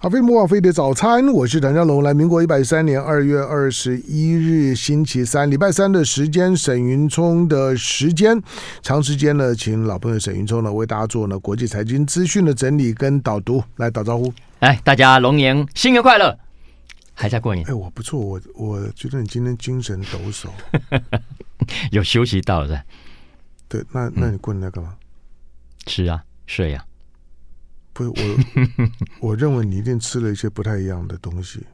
阿飞莫飞的早餐，我是谭家龙。来，民国一百三年二月二十一日星期三，礼拜三的时间，沈云聪的时间，长时间呢，请老朋友沈云聪呢为大家做呢国际财经资讯的整理跟导读，来打招呼。哎，大家龙年新年快乐！还在过年？哎，我不错，我我觉得你今天精神抖擞，有休息到的。对，那那你过年在干嘛？吃啊，睡啊。不是我，我认为你一定吃了一些不太一样的东西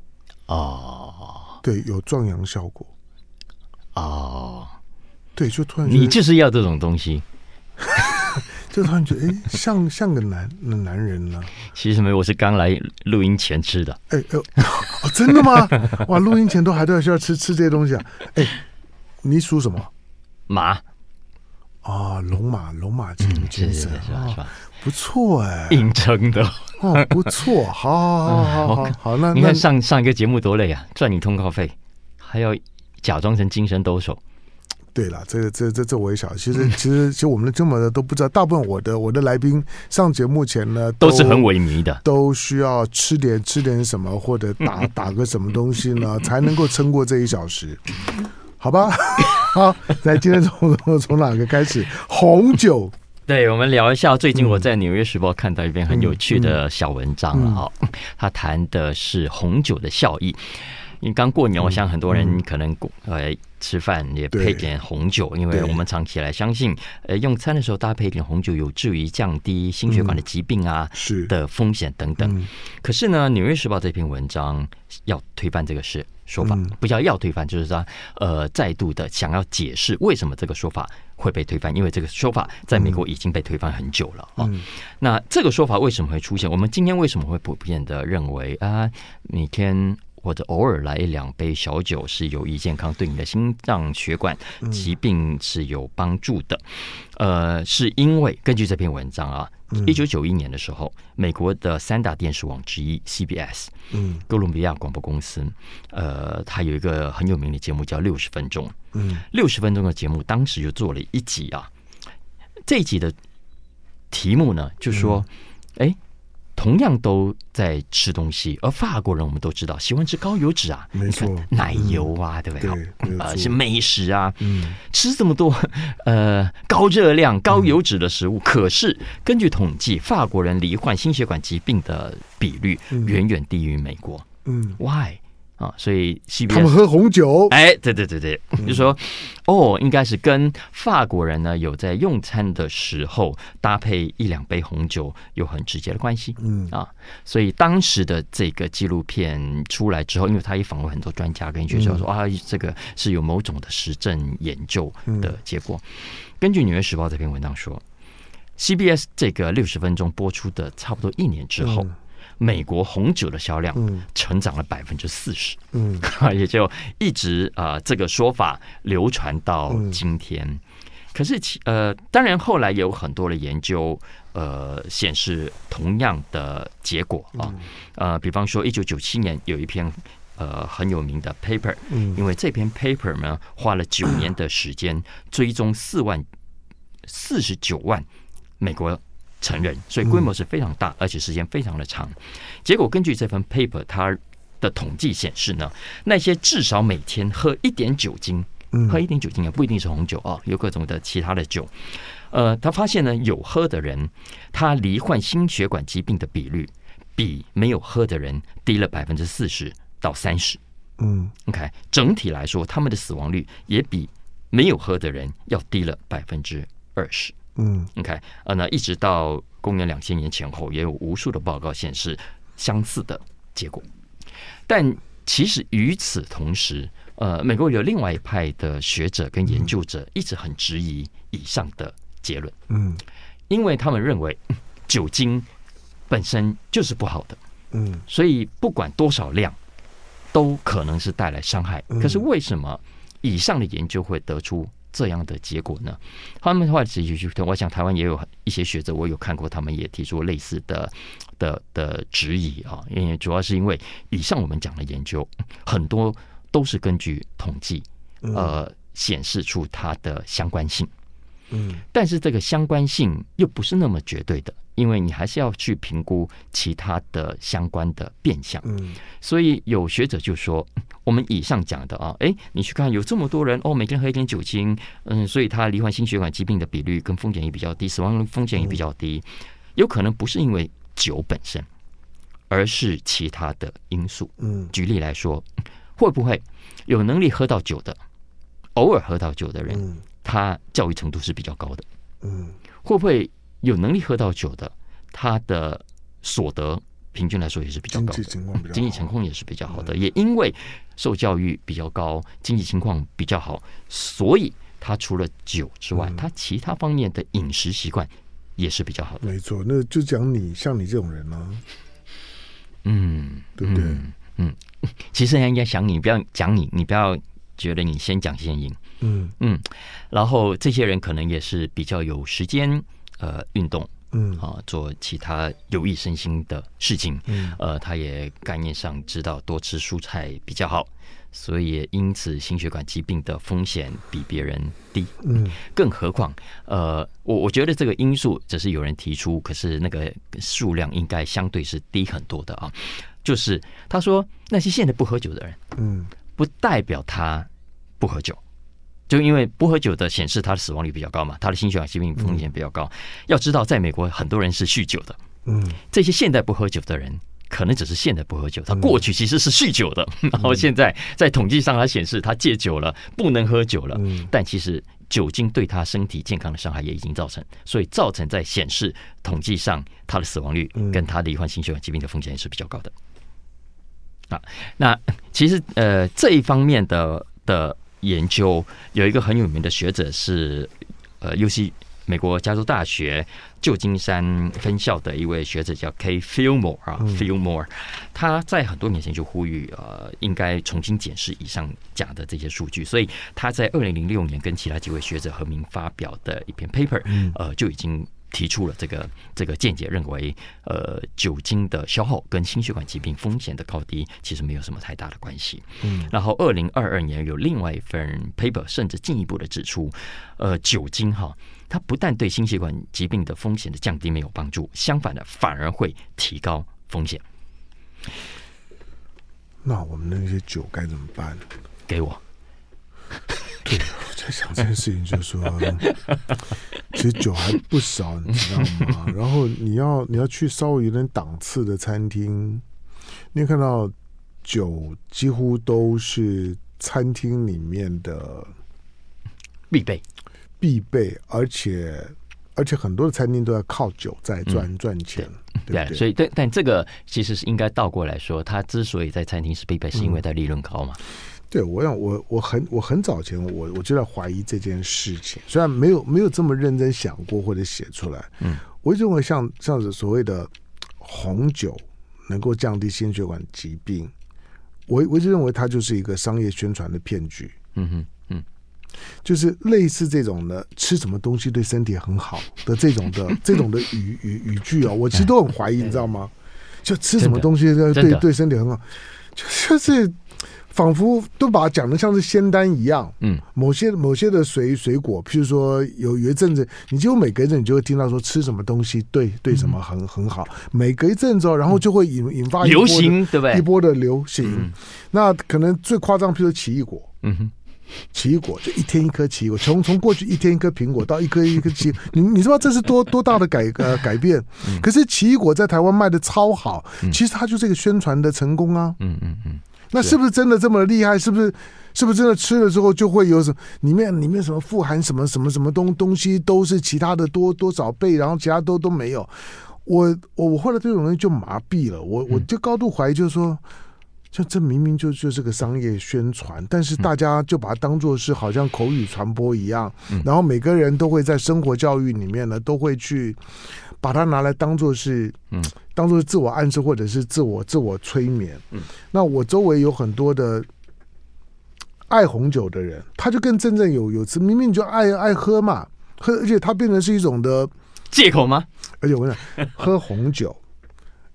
哦。对，有壮阳效果哦。对，就突然你就是要这种东西，就突然觉得哎，像像个男男人呢。其实没有，我是刚来录音前吃的。哎哎、哦，真的吗？哇，录音前都还都要需要吃吃这些东西啊？哎，你属什么？马。啊，龙马龙马精精神是吧？是吧？不错哎，硬撑的哦，不错，好好好好好 好。那你看上上一个节目多累啊，赚你通告费，还要假装成精神抖擞。对了，这个这这这我也晓得。其实 其实其实我们的这么的都不知道，大部分我的我的来宾上节目前呢，都是很萎靡的，都需要吃点吃点什么，或者打 打个什么东西呢，才能够撑过这一小时。好吧，好，来，今天从从哪个开始？红酒。对，我们聊一下。最近我在《纽约时报》看到一篇很有趣的小文章了哈，他谈的是红酒的效益。因为刚过年，我想很多人可能呃吃饭也配点红酒，因为我们长期来相信，呃用餐的时候搭配一点红酒，有助于降低心血管的疾病啊的风险等等。可是呢，《纽约时报》这篇文章要推翻这个事说法，不叫要推翻，就是说呃再度的想要解释为什么这个说法。会被推翻，因为这个说法在美国已经被推翻很久了啊。嗯、那这个说法为什么会出现？我们今天为什么会普遍的认为啊，每天或者偶尔来一两杯小酒是有益健康，对你的心脏血管疾病是有帮助的？呃，是因为根据这篇文章啊。一九九一年的时候，美国的三大电视网之一 CBS，嗯，哥伦比亚广播公司，呃，它有一个很有名的节目叫《六十分钟》，嗯，六十分钟的节目当时就做了一集啊，这一集的题目呢，就说，哎、嗯。同样都在吃东西，而法国人我们都知道喜欢吃高油脂啊，没错，奶油啊，嗯、对不对？对，呃，是美食啊，嗯，吃这么多 呃高热量、高油脂的食物，嗯、可是根据统计，法国人罹患心血管疾病的比率远远低于美国，嗯，Why？啊，所以 CBS 他们喝红酒，哎，对对对对，嗯、就说哦，应该是跟法国人呢有在用餐的时候搭配一两杯红酒有很直接的关系，嗯。啊，所以当时的这个纪录片出来之后，因为他也访问很多专家跟学者说、嗯、啊，这个是有某种的实证研究的结果。嗯、根据《纽约时报》这篇文章说，CBS 这个六十分钟播出的差不多一年之后。嗯美国红酒的销量成长了百分之四十，嗯，也就一直啊、呃、这个说法流传到今天。嗯、可是其呃，当然后来也有很多的研究呃显示同样的结果啊，呃，比方说一九九七年有一篇呃很有名的 paper，嗯，因为这篇 paper 呢花了九年的时间追踪四万四十九万美国。成人，所以规模是非常大，而且时间非常的长。结果根据这份 paper，它的统计显示呢，那些至少每天喝一点酒精，喝一点酒精也不一定是红酒啊，有各种的其他的酒。呃，他发现呢，有喝的人，他罹患心血管疾病的比率比没有喝的人低了百分之四十到三十。嗯，OK，整体来说，他们的死亡率也比没有喝的人要低了百分之二十。嗯，OK，呃，那一直到公元两千年前后，也有无数的报告显示相似的结果。但其实与此同时，呃，美国有另外一派的学者跟研究者一直很质疑以上的结论。嗯，因为他们认为酒精本身就是不好的。嗯，所以不管多少量，都可能是带来伤害。可是为什么以上的研究会得出这样的结果呢？他们的话继续去我想台湾也有一些学者，我有看过，他们也提出类似的的的质疑啊。因为主要是因为以上我们讲的研究很多都是根据统计呃显示出它的相关性。嗯，但是这个相关性又不是那么绝对的，因为你还是要去评估其他的相关的变相。嗯，所以有学者就说，我们以上讲的啊，哎，你去看有这么多人哦，每天喝一点酒精，嗯，所以他罹患心血管疾病的比率跟风险也比较低，死亡风险也比较低，有可能不是因为酒本身，而是其他的因素。嗯，举例来说，会不会有能力喝到酒的，偶尔喝到酒的人？他教育程度是比较高的，嗯，会不会有能力喝到酒的？他的所得平均来说也是比较高的，经济情况也是比较好的。也因为受教育比较高，经济情况比较好，所以他除了酒之外，他其他方面的饮食习惯也是比较好的。没错，那就讲你像你这种人呢，嗯，对不对？嗯，其实人家想你，不要讲你，你不要觉得你先讲先赢。嗯嗯，然后这些人可能也是比较有时间呃运动，嗯。啊做其他有益身心的事情，嗯。呃他也概念上知道多吃蔬菜比较好，所以因此心血管疾病的风险比别人低，嗯，更何况呃我我觉得这个因素只是有人提出，可是那个数量应该相对是低很多的啊，就是他说那些现在不喝酒的人，嗯，不代表他不喝酒。就因为不喝酒的显示他的死亡率比较高嘛，他的心血管疾病风险比较高。要知道，在美国很多人是酗酒的，嗯，这些现代不喝酒的人，可能只是现在不喝酒，他过去其实是酗酒的，然后现在在统计上他显示他戒酒了，不能喝酒了，但其实酒精对他身体健康的伤害也已经造成，所以造成在显示统计上他的死亡率跟他罹患心血管疾病的风险也是比较高的。啊，那其实呃这一方面的的。研究有一个很有名的学者是呃，UC 美国加州大学旧金山分校的一位学者叫 Kay Fillmore 啊，Fillmore，他在很多年前就呼吁呃，应该重新检视以上讲的这些数据，所以他在二零零六年跟其他几位学者合名发表的一篇 paper，呃，就已经。提出了这个这个见解，认为呃酒精的消耗跟心血管疾病风险的高低其实没有什么太大的关系。嗯，然后二零二二年有另外一份 paper，甚至进一步的指出，呃酒精哈，它不但对心血管疾病的风险的降低没有帮助，相反的反而会提高风险。那我们那些酒该怎么办？给我。对，我 在想这件事情，就是说，其实酒还不少，你知道吗？然后你要你要去稍微有点档次的餐厅，你看到酒几乎都是餐厅里面的必备，必备，而且而且很多的餐厅都要靠酒在赚赚钱，对，所以但但这个其实是应该倒过来说，它之所以在餐厅是必备，是因为它利润高嘛。对，我想我我很我很早前我我就在怀疑这件事情，虽然没有没有这么认真想过或者写出来，嗯，我认为像像是所谓的红酒能够降低心血管疾病，我我一直认为它就是一个商业宣传的骗局，嗯哼嗯，就是类似这种的吃什么东西对身体很好的这种的这种的语语语句啊，我其实都很怀疑，你知道吗？就吃什么东西对对对身体很好，就就是。仿佛都把它讲的像是仙丹一样，嗯，某些某些的水水果，譬如说有有一阵子，你几乎每隔一阵你就会听到说吃什么东西对对什么很、嗯、很好，每隔一阵子，然后就会引引发流行，对不对？一波的流行。嗯、那可能最夸张，譬如说奇异果，嗯哼，奇异果就一天一颗奇异果，从从过去一天一颗苹果到一颗一颗奇异，你你知道这是多多大的改呃改变？嗯、可是奇异果在台湾卖的超好，其实它就是一个宣传的成功啊，嗯嗯嗯。嗯那是不是真的这么厉害？是不是？是不是真的吃了之后就会有什么？里面里面什么富含什么什么什么东东西都是其他的多多少倍，然后其他都都没有。我我我后来对这种东西就麻痹了。我我就高度怀疑，就是说，就这明明就就是个商业宣传，但是大家就把它当做是好像口语传播一样，然后每个人都会在生活教育里面呢，都会去。把它拿来当做是，嗯，当做是自我暗示或者是自我自我催眠。嗯，那我周围有很多的爱红酒的人，他就跟真正有有吃，明明就爱爱喝嘛，喝，而且他变成是一种的借口吗？而且我跟你讲，喝红酒，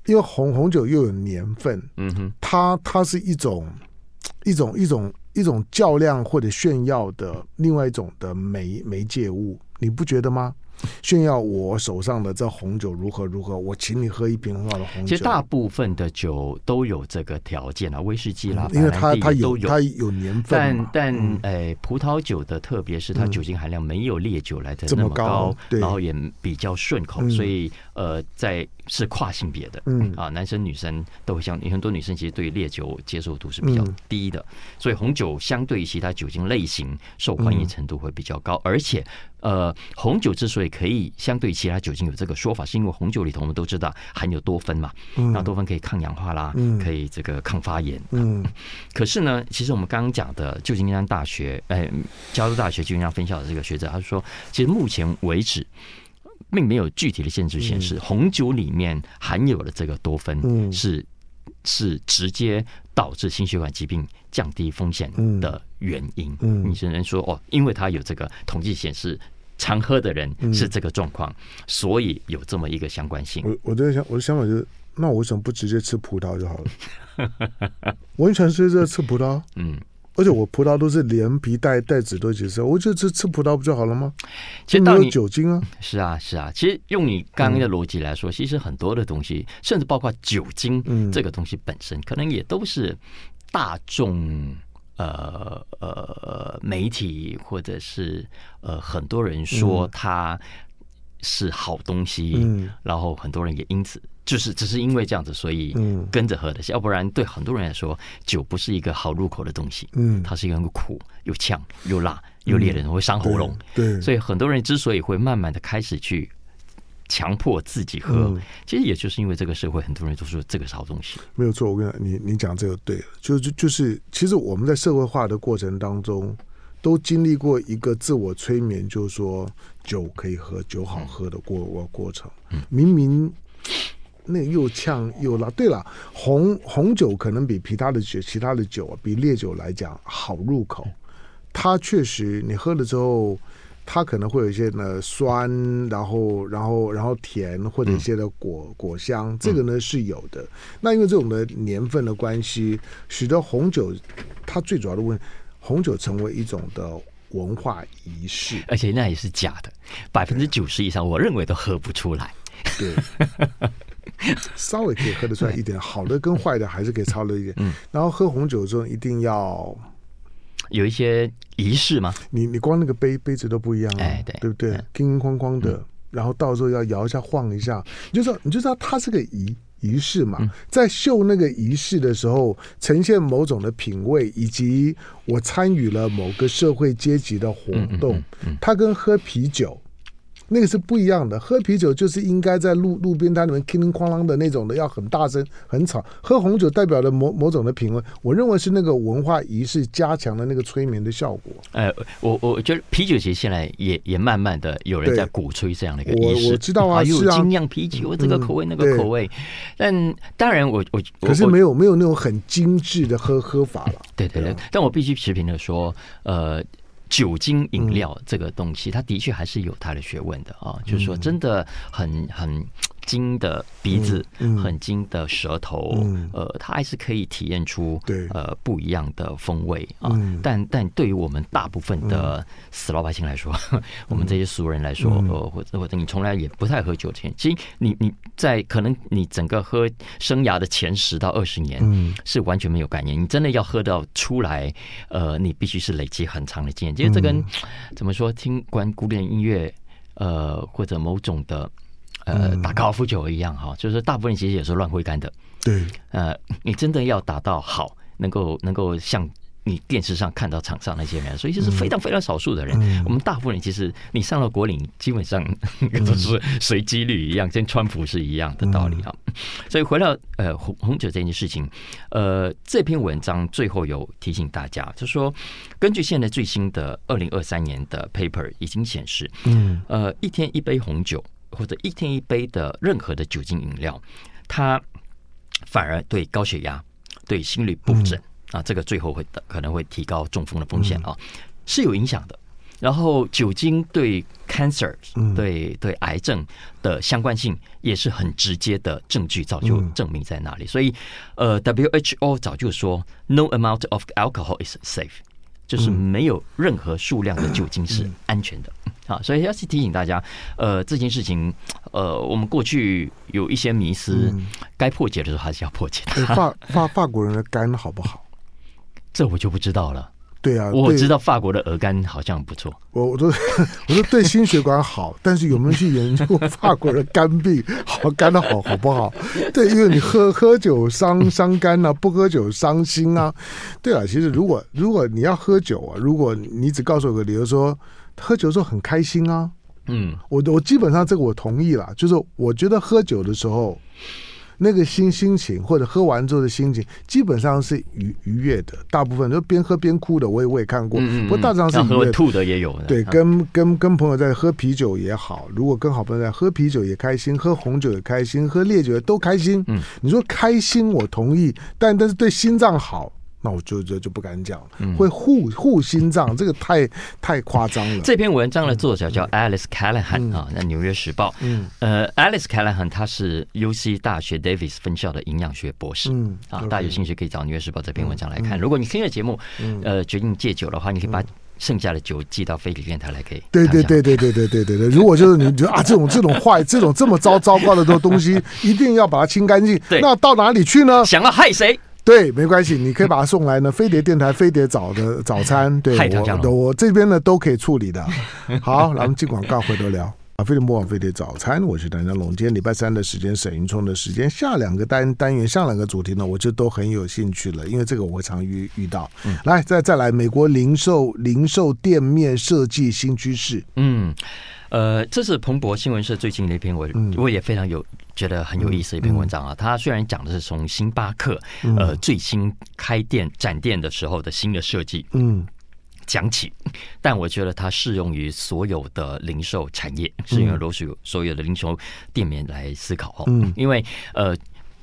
因为红红酒又有年份，嗯哼，它它是一种一种一种一种较量或者炫耀的另外一种的媒媒介物。你不觉得吗？炫耀我手上的这红酒如何如何，我请你喝一瓶很好的红酒。其实大部分的酒都有这个条件啊，威士忌啦，嗯、因为它它有它有年份但但诶、嗯，葡萄酒的特别是它酒精含量没有烈酒来的那么高，么高，然后也比较顺口，嗯、所以呃，在是跨性别的，嗯。啊，男生女生都会像很多女生其实对烈酒接受度是比较低的，嗯、所以红酒相对于其他酒精类型受欢迎程度会比较高，嗯、而且。呃，红酒之所以可以相对其他酒精有这个说法，是因为红酒里头我们都知道含有多酚嘛，嗯。那、嗯、多酚可以抗氧化啦，嗯、可以这个抗发炎。嗯，可是呢，其实我们刚刚讲的旧金山大学，哎，加州大学旧金山分校的这个学者，他说，其实目前为止，并没有具体的限制显示、嗯、红酒里面含有的这个多酚是、嗯、是直接导致心血管疾病降低风险的原因，嗯，你只能说哦，因为它有这个统计显示，常喝的人是这个状况，所以有这么一个相关性。我我的想我的想法就是，那我为什么不直接吃葡萄就好了？我很喜欢吃这吃葡萄，嗯，而且我葡萄都是连皮带带籽都一起吃，我就吃吃葡萄不就好了吗？其实没有酒精啊，是啊是啊。其实用你刚刚的逻辑来说，其实很多的东西，甚至包括酒精这个东西本身，可能也都是。大众呃呃媒体或者是呃很多人说它是好东西，嗯、然后很多人也因此就是只是因为这样子，所以跟着喝的。要不然对很多人来说，酒不是一个好入口的东西，嗯，它是一个苦又呛又辣又烈的人会伤喉咙，对，所以很多人之所以会慢慢的开始去。强迫自己喝，嗯，其实也就是因为这个社会很多人都说这个是好东西。没有错，我跟你讲，你你讲这个对了，就就就是，其实我们在社会化的过程当中，都经历过一个自我催眠，就是说酒可以喝，酒好喝的过过过程。明明那又呛又辣。对了，红红酒可能比其他的酒，其他的酒啊，比烈酒来讲好入口。它确实，你喝了之后。它可能会有一些呢酸，然后然后然后甜，或者一些的果、嗯、果香，这个呢是有的。那因为这种的年份的关系，使得红酒它最主要的问题，红酒成为一种的文化仪式，而且那也是假的，百分之九十以上我认为都喝不出来。对，稍微可以喝得出来一点，好的跟坏的还是可以差了一点。嗯，然后喝红酒的时候一定要。有一些仪式吗？你你光那个杯杯子都不一样啊，哎、对，对不对？叮叮哐哐的，嗯、然后到时候要摇一下、晃一下，你就知道，你就知道它是个仪仪式嘛。嗯、在秀那个仪式的时候，呈现某种的品味，以及我参与了某个社会阶级的活动。它跟喝啤酒。那个是不一样的，喝啤酒就是应该在路路边摊里面叮叮哐啷的那种的，要很大声、很吵。喝红酒代表了某某种的品味，我认为是那个文化仪式加强了那个催眠的效果。呃，我我觉得啤酒其实现在也也慢慢的有人在鼓吹这样的一个仪式，我，我知道啊，还有精酿啤酒、啊、这个口味、嗯、那个口味。但当然我，我我可是没有没有那种很精致的喝喝法了。对对对，但我必须持平的说，呃。酒精饮料这个东西，它的确还是有它的学问的啊，就是说真的很很。金的鼻子，很金的舌头，嗯嗯、呃，它还是可以体验出对呃不一样的风味啊。嗯、但但对于我们大部分的死老百姓来说，嗯、我们这些俗人来说，嗯、呃，或者或者你从来也不太喝酒前，其实你你在可能你整个喝生涯的前十到二十年，嗯，是完全没有概念。你真的要喝到出来，呃，你必须是累积很长的经验。其实这跟怎么说，听关古典音乐，呃，或者某种的。呃，打高尔夫球一样哈，就是大部分人其实也是乱挥杆的。对，呃，你真的要打到好，能够能够像你电视上看到场上那些人，所以就是非常非常少数的人。嗯、我们大部分人其实你上了国岭，基本上 都是随机率一样，跟川普是一样的道理啊。嗯、所以回到呃红红酒这件事情，呃，这篇文章最后有提醒大家，就是说根据现在最新的二零二三年的 paper 已经显示，嗯，呃，一天一杯红酒。或者一天一杯的任何的酒精饮料，它反而对高血压、对心律不整、嗯、啊，这个最后会可能会提高中风的风险啊，嗯、是有影响的。然后酒精对 cancer、嗯、对对癌症的相关性也是很直接的证据，早就证明在那里。嗯、所以呃，WHO 早就说 no amount of alcohol is safe。就是没有任何数量的酒精是安全的。啊，所以要去提醒大家，呃，这件事情，呃，我们过去有一些迷思，该破解的时候还是要破解的。法法法国人的肝好不好？这我就不知道了。对啊，我知道法国的鹅肝好像不错。我我说我说对心血管好，但是有没有去研究法国的肝病好肝的好好不好？对，因为你喝喝酒伤伤肝啊，不喝酒伤心啊。对啊，其实如果如果你要喝酒啊，如果你只告诉我个理由说。喝酒的时候很开心啊，嗯，我我基本上这个我同意了，就是我觉得喝酒的时候，那个心心情或者喝完之后的心情，基本上是愉愉悦的。大部分就边喝边哭的，我也我也看过，嗯嗯，不过大致上是愉悦的。吐的也有。对，跟跟跟朋友在喝啤酒也好，如果跟好朋友在喝啤酒也开心，喝红酒也开心，喝烈酒也都开心。嗯，你说开心我同意，但但是对心脏好。那我就就就不敢讲，会护护心脏，这个太太夸张了。这篇文章的作者叫 Alice Callahan 啊，那《纽约时报》。嗯，呃，Alice Callahan 他是 UC 大学 Davis 分校的营养学博士。嗯，啊，大家有兴趣可以找《纽约时报》这篇文章来看。如果你听了节目，呃，决定戒酒的话，你可以把剩下的酒寄到飞碟电台来，可以。对对对对对对对对对。如果就是你觉得啊，这种这种坏、这种这么糟糟糕的这东西，一定要把它清干净。对，那到哪里去呢？想要害谁？对，没关系，你可以把它送来呢。飞碟电台飞碟早的早餐，对我我这边呢都可以处理的。好，来我们进广告，回头聊。啊，飞碟播网飞碟早餐，我是谭家龙。今天礼拜三的时间，沈云聪的时间，下两个单单元，上两个主题呢，我就都很有兴趣了，因为这个我会常遇遇到。嗯，来，再再来，美国零售零售店面设计新趋势。嗯。呃，这是彭博新闻社最近的一篇文，嗯、我也非常有觉得很有意思的一篇文章啊。他、嗯、虽然讲的是从星巴克、嗯、呃最新开店展店的时候的新的设计，嗯，讲起，但我觉得它适用于所有的零售产业，适用于所所有的零售店面来思考哦。嗯，因为呃，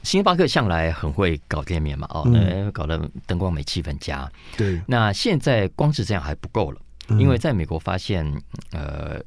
星巴克向来很会搞店面嘛，哦，嗯、搞得灯光美、气氛佳。对，那现在光是这样还不够了，因为在美国发现，呃。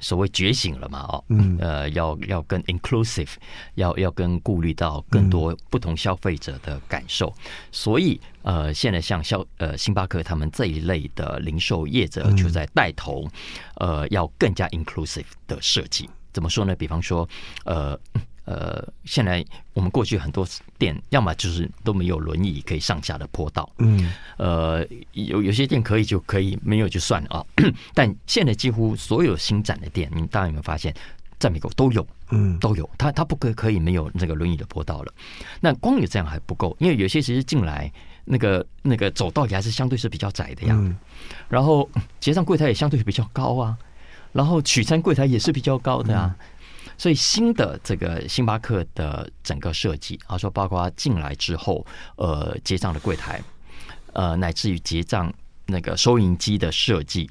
所谓觉醒了嘛？哦，呃，要要跟 inclusive，要要跟顾虑到更多不同消费者的感受，所以呃，现在像消呃星巴克他们这一类的零售业者就在带头，呃，要更加 inclusive 的设计。怎么说呢？比方说，呃。呃，现在我们过去很多店，要么就是都没有轮椅可以上下的坡道，嗯，呃，有有些店可以就可以，没有就算了啊。但现在几乎所有新展的店，你大家有没有发现，在美国都有，嗯，都有，它它不可可以没有那个轮椅的坡道了。那光有这样还不够，因为有些其实进来那个那个走道也还是相对是比较窄的呀。嗯，然后结账柜台也相对比较高啊，然后取餐柜台也是比较高的啊。嗯所以新的这个星巴克的整个设计，啊，说包括进来之后，呃，结账的柜台，呃，乃至于结账那个收银机的设计，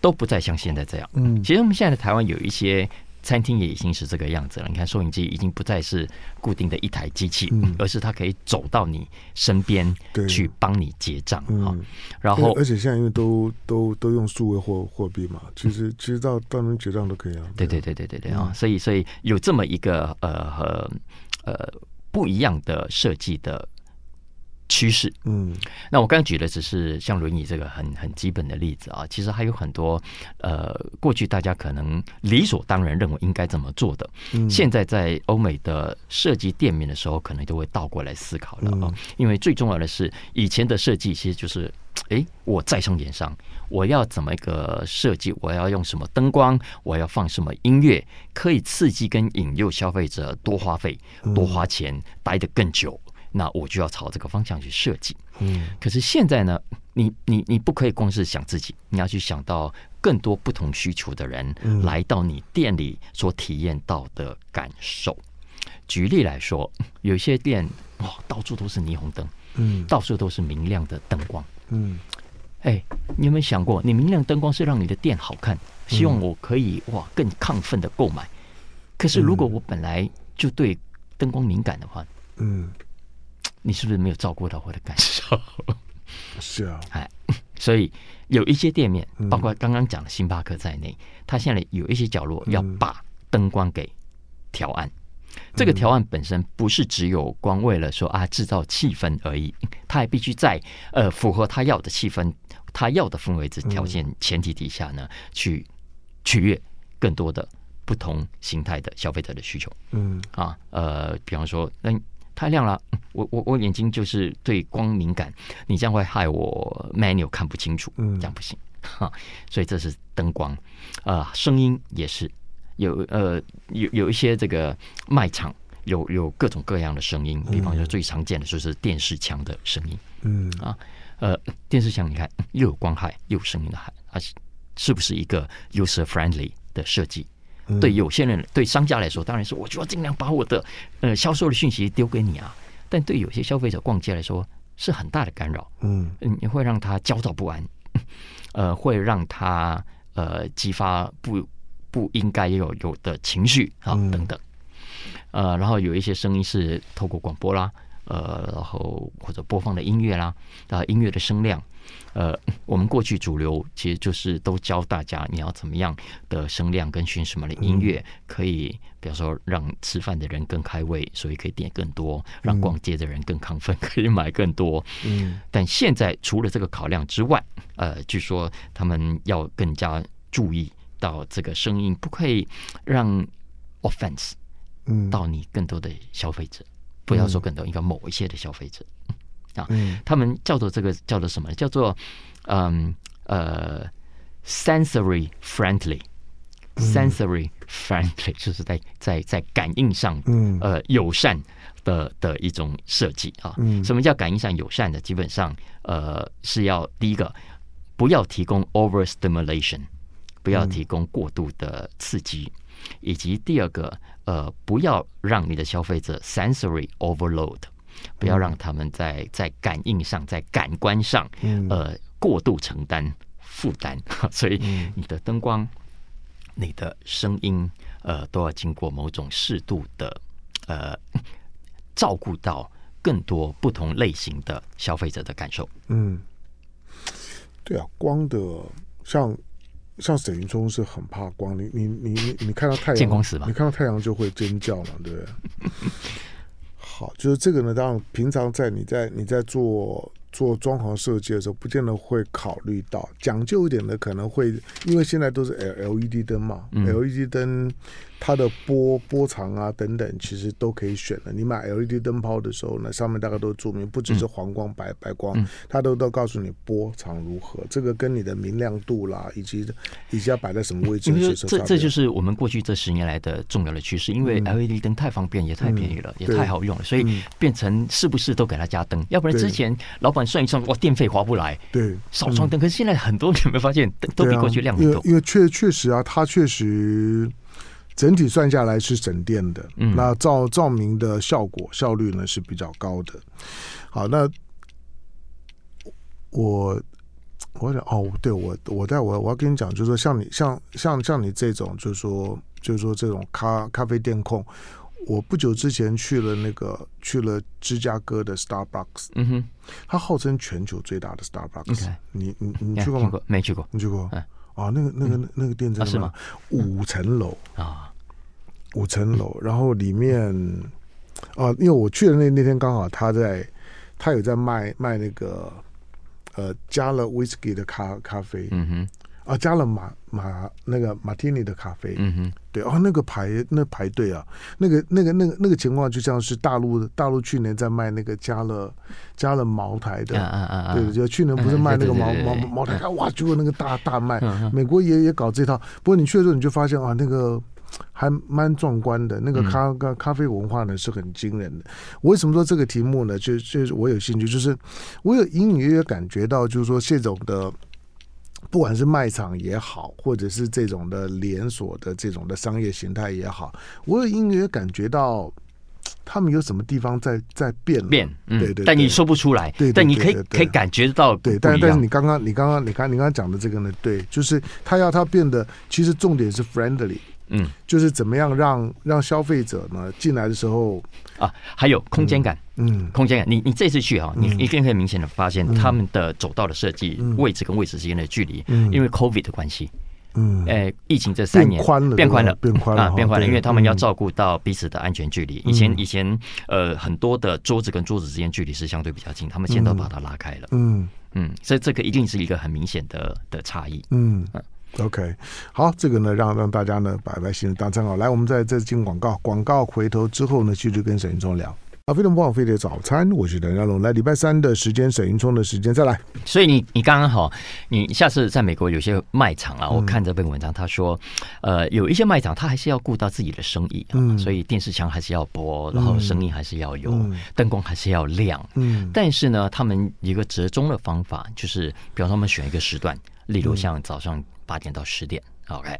都不再像现在这样。嗯，其实我们现在的台湾有一些。餐厅也已经是这个样子了。你看，收银机已经不再是固定的一台机器，嗯、而是它可以走到你身边去帮你结账啊。嗯、然后，而且现在因为都都都用数位货货币嘛，其实其实到到那边结账都可以啊。对对对对对对啊！所以所以有这么一个呃和呃不一样的设计的。趋势，嗯，那我刚刚举的只是像轮椅这个很很基本的例子啊，其实还有很多，呃，过去大家可能理所当然认为应该怎么做的，嗯，现在在欧美的设计店面的时候，可能就会倒过来思考了啊，因为最重要的是，以前的设计其实就是，哎，我在商言商，我要怎么一个设计，我要用什么灯光，我要放什么音乐，可以刺激跟引诱消费者多花费、多花钱，待得更久。那我就要朝这个方向去设计。嗯，可是现在呢，你你你不可以光是想自己，你要去想到更多不同需求的人来到你店里所体验到的感受。举例来说，有些店哇，到处都是霓虹灯，嗯，到处都是明亮的灯光，嗯，哎，你有没有想过，你明亮灯光是让你的店好看，希望我可以哇更亢奋的购买。可是如果我本来就对灯光敏感的话，嗯。你是不是没有照顾到我的感受？是啊，哎，所以有一些店面，包括刚刚讲的星巴克在内，它现在有一些角落要把灯光给调暗，这个调案本身不是只有光为了说啊制造气氛而已，它还必须在呃符合他要的气氛、他要的氛围之条件前提底下呢，去取悦更多的不同形态的消费者的需求。嗯。啊呃，比方说，那太亮了，我我我眼睛就是对光敏感，你这样会害我 menu 看不清楚，这样不行。哈，所以这是灯光，呃，声音也是。有呃有有一些这个卖场有有各种各样的声音，比方说最常见的就是电视墙的声音，嗯啊呃电视墙你看又有光害又有声音的害，它是是不是一个 user friendly 的设计？对有些人对商家来说，当然是我就要尽量把我的呃销售的讯息丢给你啊，但对有些消费者逛街来说是很大的干扰，嗯，你会让他焦躁不安，呃会让他呃激发不。不应该有有的情绪啊，等等，呃，然后有一些声音是透过广播啦，呃，然后或者播放的音乐啦，啊，音乐的声量，呃，我们过去主流其实就是都教大家你要怎么样的声量跟选什么的音乐可以，比如说让吃饭的人更开胃，所以可以点更多，让逛街的人更亢奋，可以买更多。嗯，但现在除了这个考量之外，呃，据说他们要更加注意。到这个声音不可以让 offense 到你更多的消费者，不要说更多，应该某一些的消费者啊，他们叫做这个叫做什么？叫做嗯呃 sensory friendly，sensory friendly 就是在在在感应上呃友善的的一种设计啊。什么叫感应上友善的？基本上呃是要第一个不要提供 overstimulation。不要提供过度的刺激，以及第二个，呃，不要让你的消费者 sensory overload，不要让他们在在感应上、在感官上，呃，过度承担负担。所以，你的灯光、你的声音，呃，都要经过某种适度的，呃，照顾到更多不同类型的消费者的感受。嗯，对啊，光的像。像沈云聪是很怕光，你你你你你看到太阳，见光死吧？你看到太阳就会尖叫嘛，对不对？好，就是这个呢。当然，平常在你在你在做做装潢设计的时候，不见得会考虑到讲究一点的，可能会因为现在都是 L L E D 灯嘛，嗯，LED 灯。它的波波长啊等等，其实都可以选的。你买 LED 灯泡的时候呢，上面大概都注明，不只是黄光、白白光，它都都告诉你波长如何。这个跟你的明亮度啦，以及以及要摆在什么位置，这这就是我们过去这十年来的重要的趋势。因为 LED 灯太方便，也太便宜了，也太好用了，所以变成是不是都给它加灯？要不然之前老板算一算，哇，电费划不来，对，少装灯。可是现在很多你有没有发现，灯都比过去亮很多？因为确确实啊，它确实。整体算下来是省电的，嗯、那照照明的效果效率呢是比较高的。好，那我我想哦，对我我在我我要跟你讲，就是说像你像像像你这种，就是说就是说这种咖咖啡店控，我不久之前去了那个去了芝加哥的 Starbucks，嗯哼，它号称全球最大的 Starbucks，Okay 你你你去过吗？没去过，你去过？嗯啊，那个、那个、那个店真的吗？五层楼。啊，五层楼，然后里面啊，因为我去的那那天刚好他在，他有在卖卖那个呃加了 whisky 的咖咖啡，嗯哼，啊加了马马那个马天尼的咖啡，嗯哼。对哦，那个排那排队啊，那个那个那个那个情况就像是大陆大陆去年在卖那个加了加了茅台的，啊啊啊对，就去年不是卖那个茅茅茅台，哇，结果那个大大卖。美国也也搞这套，不过你去的时候你就发现啊，那个还蛮壮观的，那个咖咖咖啡文化呢是很惊人的。我为什么说这个题目呢？就就是我有兴趣，就是我有隐隐约约感觉到，就是说谢总的。不管是卖场也好，或者是这种的连锁的这种的商业形态也好，我有隐约感觉到他们有什么地方在在变变，嗯、对，对对，但你说不出来，对，对，对，对，但你可以可以感觉到，对，但但是你刚刚你刚刚你刚你刚刚讲的这个呢，对，就是他要他变得，其实重点是 friendly。嗯，就是怎么样让让消费者呢进来的时候啊，还有空间感，嗯，空间感。你你这次去啊，你一定可以明显的发现他们的走道的设计，位置跟位置之间的距离，因为 COVID 的关系，嗯，哎，疫情这三年变宽了，变宽了，变宽了啊，变宽了，因为他们要照顾到彼此的安全距离。以前以前呃，很多的桌子跟桌子之间距离是相对比较近，他们现在都把它拉开了。嗯嗯，所以这个一定是一个很明显的的差异。嗯。OK，好，这个呢，让让大家呢摆摆心当参考。来，我们在这进广告，广告回头之后呢，继续跟沈云聪聊。啊，非常不枉费的早餐，我是梁家龙。来，礼拜三的时间，沈云聪的时间再来。所以你你刚刚好，你下次在美国有些卖场啊，我看这篇文章，他说，呃，有一些卖场他还是要顾到自己的生意啊，所以电视墙还是要播，然后声音还是要有，灯光还是要亮。嗯，但是呢，他们一个折中的方法就是，比方说他们选一个时段，例如像早上。八点到十点，OK，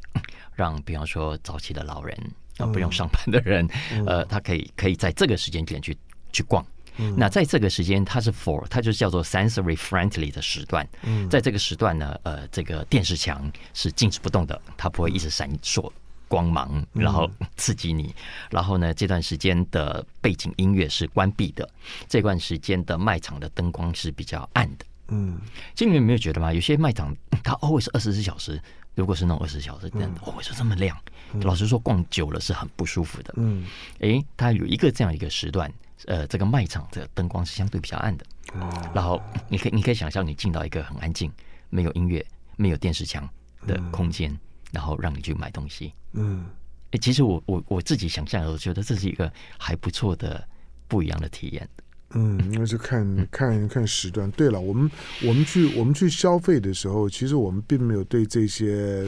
让比方说早起的老人啊，不用上班的人，嗯、呃，他可以可以在这个时间点去去逛。嗯、那在这个时间，它是 for，它就叫做 sensory friendly 的时段。嗯、在这个时段呢，呃，这个电视墙是静止不动的，它不会一直闪烁光芒，然后刺激你。然后呢，这段时间的背景音乐是关闭的，这段时间的卖场的灯光是比较暗的。嗯，其实你有没有觉得吗？有些卖场 它 always 二十四小时，如果是那种二十四小时，always 这么亮。老实说，逛久了是很不舒服的。嗯，诶，它有一个这样一个时段，呃，这个卖场的灯光是相对比较暗的。哦，然后你可以你可以想象，你进到一个很安静、没有音乐、没有电视墙的空间，然后让你去买东西。嗯，诶，其实我我我自己想象，我觉得这是一个还不错的、不一样的体验。嗯，那就看看看时段。对了，我们我们去我们去消费的时候，其实我们并没有对这些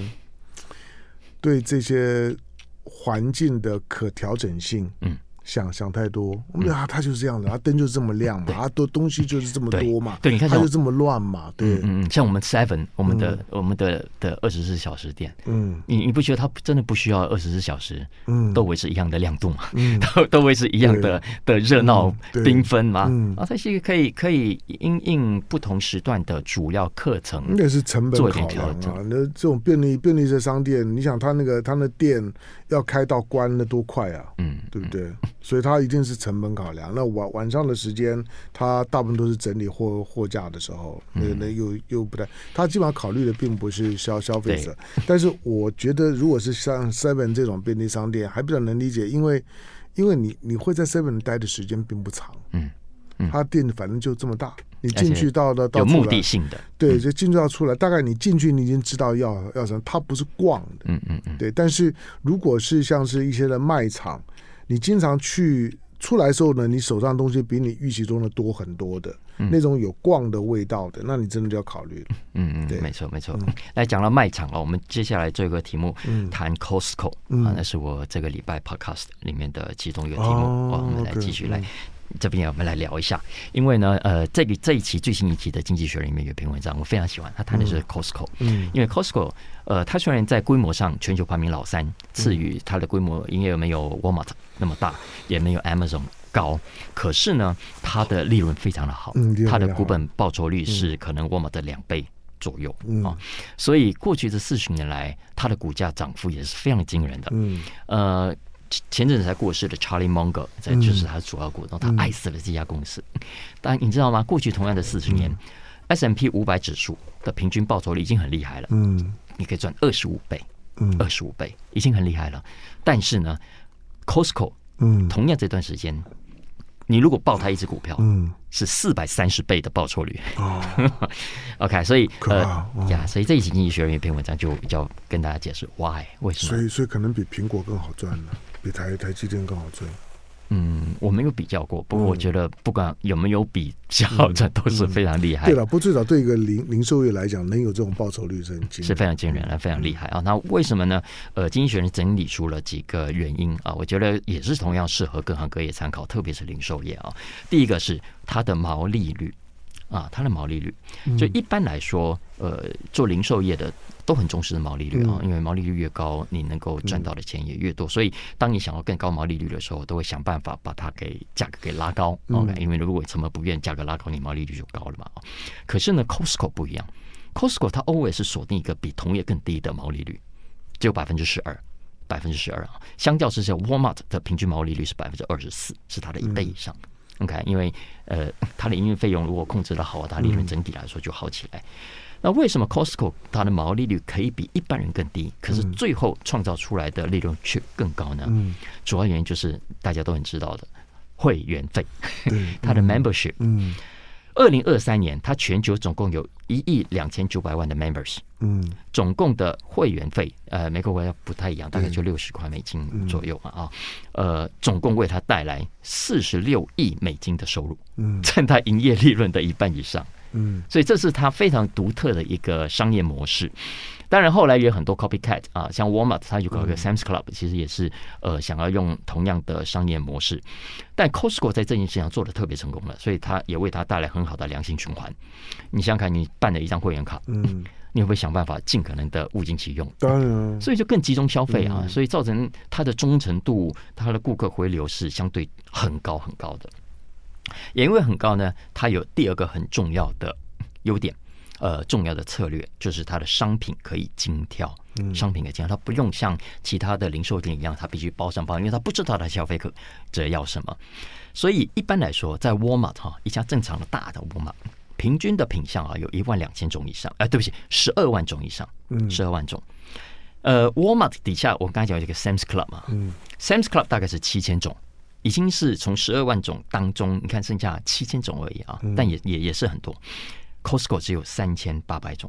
对这些环境的可调整性，嗯。想想太多，我们啊，它就是这样的，它灯就是这么亮嘛，啊，多东西就是这么多嘛，对，你看它就这么乱嘛，对，嗯嗯，像我们 Seven，我们的我们的的二十四小时店，嗯，你你不觉得它真的不需要二十四小时，嗯，都维持一样的亮度嘛，嗯，都都维持一样的的热闹缤纷嘛，啊，它是一个可以可以因应不同时段的主要课程，那是成本考量啊，那这种便利便利的商店，你想它那个它那店要开到关那多快啊，嗯，对不对？所以它一定是成本考量。那晚晚上的时间，它大部分都是整理货货架的时候，那那又又不太，它基本上考虑的并不是消消费者。但是我觉得，如果是像 Seven 这种便利商店，还比较能理解，因为因为你你会在 Seven 待的时间并不长，嗯，它店反正就这么大，你进去到到到有目的性的，对，就进去到出来，大概你进去你已经知道要要什么，它不是逛的，嗯嗯嗯，对。但是如果是像是一些的卖场。你经常去出来的时候呢，你手上东西比你预期中的多很多的，嗯、那种有逛的味道的，那你真的就要考虑了。嗯嗯，对，没错没错。嗯、来讲到卖场了，我们接下来做一个题目，嗯、谈 Costco、嗯、啊，那是我这个礼拜 Podcast 里面的其中一个题目。哦，我们来继续来。这边我们来聊一下，因为呢，呃，这个这一期最新一期的《经济学人》里面有篇文章，我非常喜欢，他谈的是 Costco，嗯，因为 Costco，呃，它虽然在规模上全球排名老三，次于它的规模营业额没有 Walmart 那么大，也没有 Amazon 高，可是呢，它的利润非常的好，它的股本报酬率是可能 Walmart 的两倍左右啊，所以过去这四十年来，它的股价涨幅也是非常惊人的，嗯，呃。前阵子才过世的 Charlie Munger，在就是他的主要股东，他爱死了这家公司。但你知道吗？过去同样的四十年，S M P 五百指数的平均报酬率已经很厉害了。嗯，你可以赚二十五倍，二十五倍已经很厉害了。但是呢，Costco，嗯，同样这段时间，你如果爆他一只股票，嗯，是四百三十倍的报酬率。哦，OK，所以呃呀，所以这一期经济学人一篇文章就比较跟大家解释 Why 为什么？所以所以可能比苹果更好赚呢。比台台积电更好赚，嗯，我没有比较过，不过我觉得不管有没有比较，这都是非常厉害。对了，不过至少对一个零零售业来讲，能有这种报酬率是很惊，是非常惊人的，非常厉害啊！那为什么呢？呃，经济学人整理出了几个原因啊，我觉得也是同样适合各行各业参考，特别是零售业啊。第一个是它的毛利率啊，它的毛利率，就一般来说，呃，做零售业的。都很重视的毛利率啊，因为毛利率越高，你能够赚到的钱也越多。所以，当你想要更高毛利率的时候，都会想办法把它给价格给拉高。OK，因为如果成本不变，价格拉高，你毛利率就高了嘛。可是呢，Costco 不一样，Costco 它 always 是锁定一个比同业更低的毛利率，只有百分之十二，百分之十二啊。相较之下，Walmart 的平均毛利率是百分之二十四，是它的一倍以上。OK，因为呃，它的营运费用如果控制的好，它利润整体来说就好起来。那为什么 Costco 它的毛利率可以比一般人更低，可是最后创造出来的利润却更高呢？嗯，主要原因就是大家都很知道的会员费，它的 membership。嗯，二零二三年它全球总共有一亿两千九百万的 members。嗯，总共的会员费，呃，每个国家不太一样，大概就六十块美金左右嘛啊，呃，总共为它带来四十六亿美金的收入，嗯，占它营业利润的一半以上。嗯，所以这是它非常独特的一个商业模式。当然，后来也有很多 copycat 啊，像 Walmart，它有搞一个 Sam's Club，其实也是呃想要用同样的商业模式。但 Costco 在这件事情上做的特别成功了，所以它也为它带来很好的良性循环。你想想看，你办了一张会员卡，嗯，你会不会想办法尽可能的物尽其用？当然，所以就更集中消费啊，所以造成它的忠诚度、它的顾客回流是相对很高很高的。也因为很高呢，它有第二个很重要的优点，呃，重要的策略就是它的商品可以精挑，商品可以精挑，它不用像其他的零售店一样，它必须包上包，因为它不知道它消费者要什么。所以一般来说，在 Walmart 哈，一家正常的大的 Walmart，平均的品相啊，有一万两千种以上，哎、呃，对不起，十二万种以上，十二万种。呃，Walmart 底下我刚才讲这个 Sam's Club 嘛，嗯，Sam's Club 大概是七千种。已经是从十二万种当中，你看剩下七千种而已啊，但也也也是很多。Costco 只有三千八百种，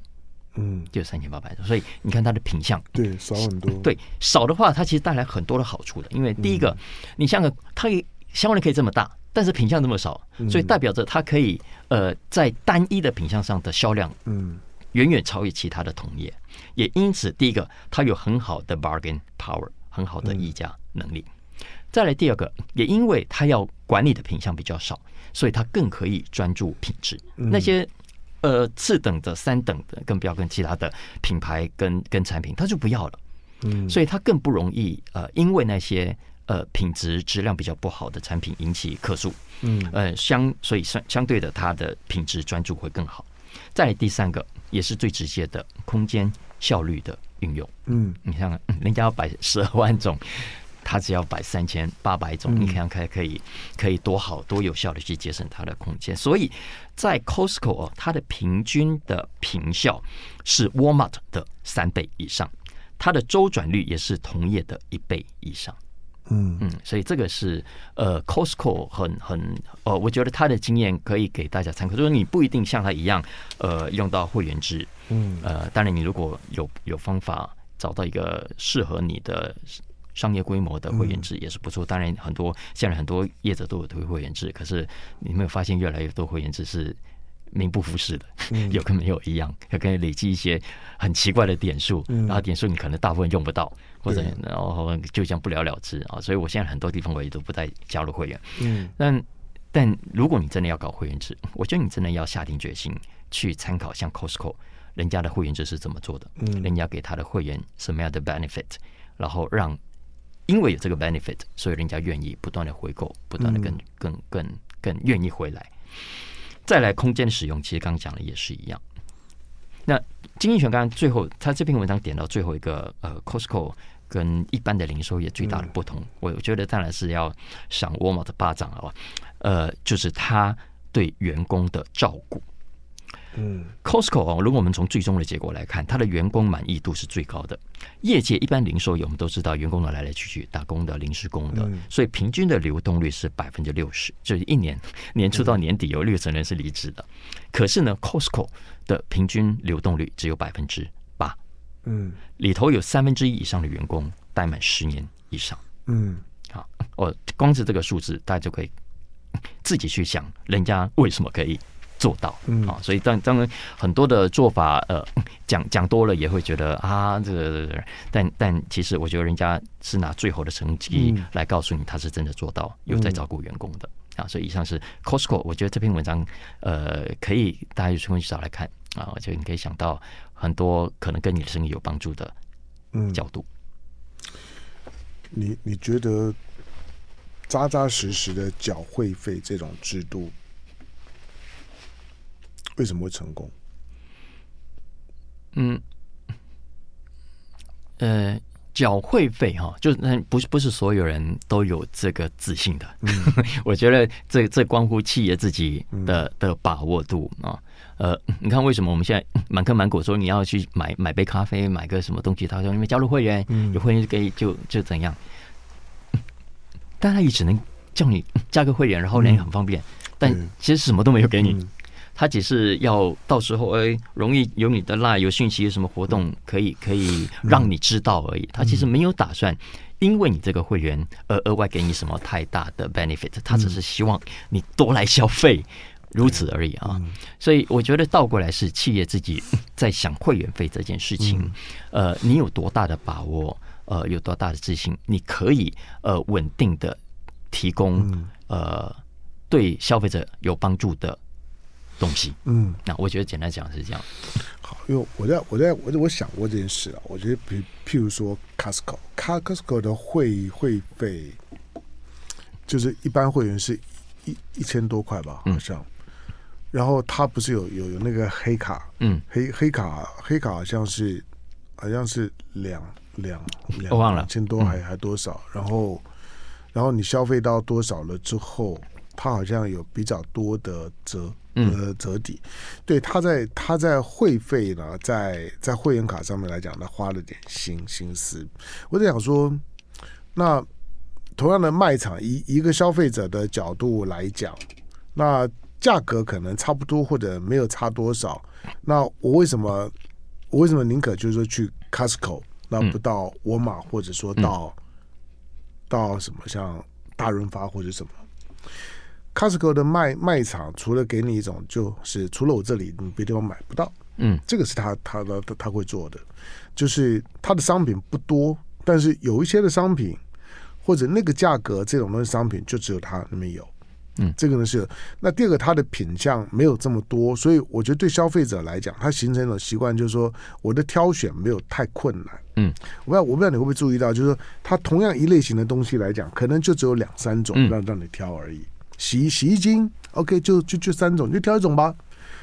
嗯，就三千八百种，所以你看它的品相，对，少很多。对，少的话，它其实带来很多的好处的。因为第一个，你像个它销量可以这么大，但是品相这么少，所以代表着它可以呃在单一的品相上的销量，嗯，远远超越其他的同业。也因此，第一个，它有很好的 bargain power，很好的议价能力。再来第二个，也因为它要管理的品相比较少，所以它更可以专注品质。那些呃次等的、三等的，更不要跟其他的品牌跟跟产品，他就不要了。嗯，所以他更不容易呃，因为那些呃品质质量比较不好的产品引起客诉。嗯，呃相所以相相对的，它的品质专注会更好。再第三个，也是最直接的空间效率的运用。嗯，你看，人家要摆十二万种。它只要摆三千八百种，你看看可以可以多好多有效的去节省它的空间。所以在 Costco 哦，它的平均的平效是 Walmart 的三倍以上，它的周转率也是同业的一倍以上。嗯嗯，所以这个是呃 Costco 很很呃，我觉得他的经验可以给大家参考。就是你不一定像他一样呃用到会员制，嗯呃，当然你如果有有方法找到一个适合你的。商业规模的会员制也是不错，当然很多现在很多业者都有推会员制，可是你没有发现越来越多会员制是名不副实的，有跟没有一样，要跟累积一些很奇怪的点数，然后点数你可能大部分用不到，或者然后就这样不了了之啊。所以我现在很多地方我也都不再加入会员。嗯，但但如果你真的要搞会员制，我觉得你真的要下定决心去参考像 Costco 人家的会员制是怎么做的，嗯，人家给他的会员什么样的 benefit，然后让。因为有这个 benefit，所以人家愿意不断的回购，不断的更更更更愿意回来。再来空间的使用，其实刚刚讲的也是一样。那经济学刚刚最后他这篇文章点到最后一个呃，Costco 跟一般的零售业最大的不同，我我觉得当然是要赏 Walmart 的巴掌了，呃，就是他对员工的照顾。嗯，Costco 哦，如果我们从最终的结果来看，它的员工满意度是最高的。业界一般零售业我们都知道，员工的来来去去，打工的、临时工的，所以平均的流动率是百分之六十，就是一年年初到年底有六成人是离职的。可是呢，Costco 的平均流动率只有百分之八，嗯，里头有三分之一以上的员工待满十年以上，嗯，好，我，光是这个数字，大家就可以自己去想，人家为什么可以。做到啊，所以当当然很多的做法，呃，讲讲多了也会觉得啊，这个，但但其实我觉得人家是拿最后的成绩来告诉你，他是真的做到有在照顾员工的啊。所以以上是 Costco，我觉得这篇文章呃，可以大家有空去找来看啊，就你可以想到很多可能跟你的生意有帮助的角度。你你觉得扎扎实实的缴会费这种制度？为什么会成功？嗯，呃，缴会费哈，就是那不是不是所有人都有这个自信的。嗯、我觉得这这关乎企业自己的的把握度啊。呃，你看为什么我们现在满坑满谷说你要去买买杯咖啡，买个什么东西，他说因为加入会员，有会员就可以就就怎样。但他也只能叫你加个会员，然后呢也很方便，但其实什么都没有给你。他只是要到时候哎，容易有你的 line 有讯息，有什么活动可以可以让你知道而已。他其实没有打算因为你这个会员而额外给你什么太大的 benefit，他只是希望你多来消费，如此而已啊。所以我觉得倒过来是企业自己在想会员费这件事情，呃，你有多大的把握，呃，有多大的自信，你可以呃稳定的提供呃对消费者有帮助的。东西，嗯，那我觉得简单讲是这样。好，因为我在我在我在我想过这件事啊，我觉得比譬如说 Costco，Costco 的会会费，就是一般会员是一一千多块吧，好像。嗯、然后他不是有有有那个黑卡，嗯，黑黑卡黑卡好像是好像是两两两，我忘了两千多还、嗯、还多少？然后然后你消费到多少了之后，他好像有比较多的折。呃，折抵，对，他在他在会费呢，在在会员卡上面来讲，他花了点心心思。我在想说，那同样的卖场，一一个消费者的角度来讲，那价格可能差不多或者没有差多少。那我为什么我为什么宁可就是说去 Costco，那不到沃尔玛，或者说到到什么像大润发或者什么？Costco 的卖卖场除了给你一种，就是除了我这里，你别地方买不到。嗯，这个是他他的他，他会做的，就是他的商品不多，但是有一些的商品或者那个价格这种东西商品就只有他那边有。嗯，这个呢是那第二个，它的品相没有这么多，所以我觉得对消费者来讲，他形成一种习惯，就是说我的挑选没有太困难。嗯，我不知道我不知道你会不会注意到，就是说它同样一类型的东西来讲，可能就只有两三种让让你挑而已。洗洗衣精，OK，就就就三种，就挑一种吧。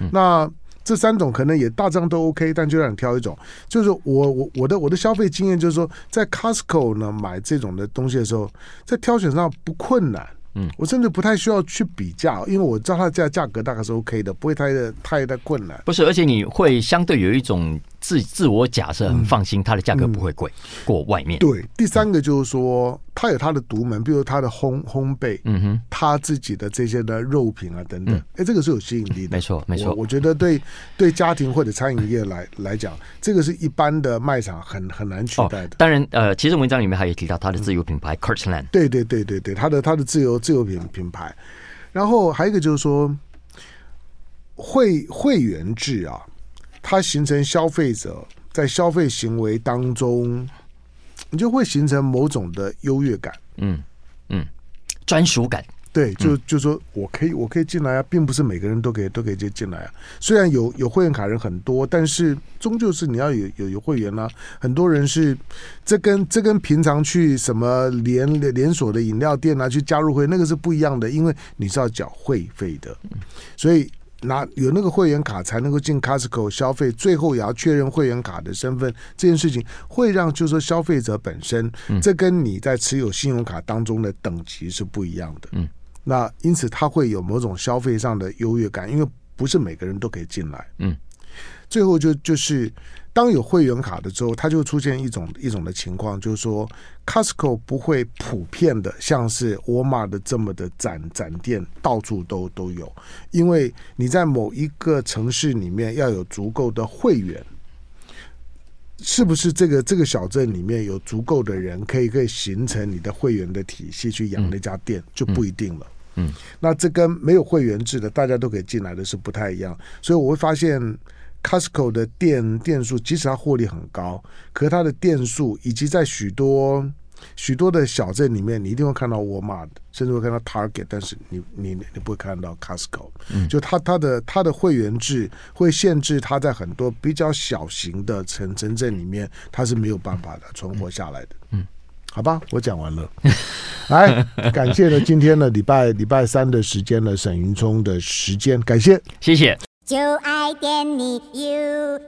嗯、那这三种可能也大张都 OK，但就让你挑一种。就是我我我的我的消费经验就是说，在 Costco 呢买这种的东西的时候，在挑选上不困难。嗯，我甚至不太需要去比价，因为我知道它的价价格大概是 OK 的，不会太太太的困难。不是，而且你会相对有一种自自我假设，很放心，它的价格不会贵过外面。对，第三个就是说，它有它的独门，比如它的烘烘焙，嗯哼，它自己的这些的肉品啊等等，哎，这个是有吸引力的。没错，没错。我觉得对对家庭或者餐饮业来来讲，这个是一般的卖场很很难取代的。当然，呃，其实文章里面还有提到它的自有品牌 Kirtland，。对对对对对，它的它的自由。自由品品牌，然后还有一个就是说，会会员制啊，它形成消费者在消费行为当中，你就会形成某种的优越感，嗯嗯，专属感。对，就就说我可以，我可以进来啊，并不是每个人都可以都可以进进来啊。虽然有有会员卡人很多，但是终究是你要有有有会员啊。很多人是这跟这跟平常去什么连连锁的饮料店啊去加入会，那个是不一样的，因为你是要缴会费的。所以拿有那个会员卡才能够进 Costco 消费，最后也要确认会员卡的身份，这件事情会让就是说消费者本身，这跟你在持有信用卡当中的等级是不一样的。嗯。那因此，他会有某种消费上的优越感，因为不是每个人都可以进来。嗯，最后就就是当有会员卡的时候，它就出现一种一种的情况，就是说，Costco 不会普遍的像是沃尔玛的这么的展展店到处都都有，因为你在某一个城市里面要有足够的会员，是不是这个这个小镇里面有足够的人可以可以形成你的会员的体系去养那家店，就不一定了。嗯，那这跟没有会员制的大家都可以进来的是不太一样，所以我会发现 Costco 的店店数，即使它获利很高，可是它的店数以及在许多许多的小镇里面，你一定会看到沃尔玛，甚至会看到 Target，但是你你你不会看到 Costco。嗯，就它它的它的会员制会限制它在很多比较小型的城城镇里面，它是没有办法的存活下来的。嗯。好吧，我讲完了。来，感谢呢，今天呢，礼拜礼拜三的时间呢，沈云聪的时间，感谢，谢谢。就爱点你 UFO。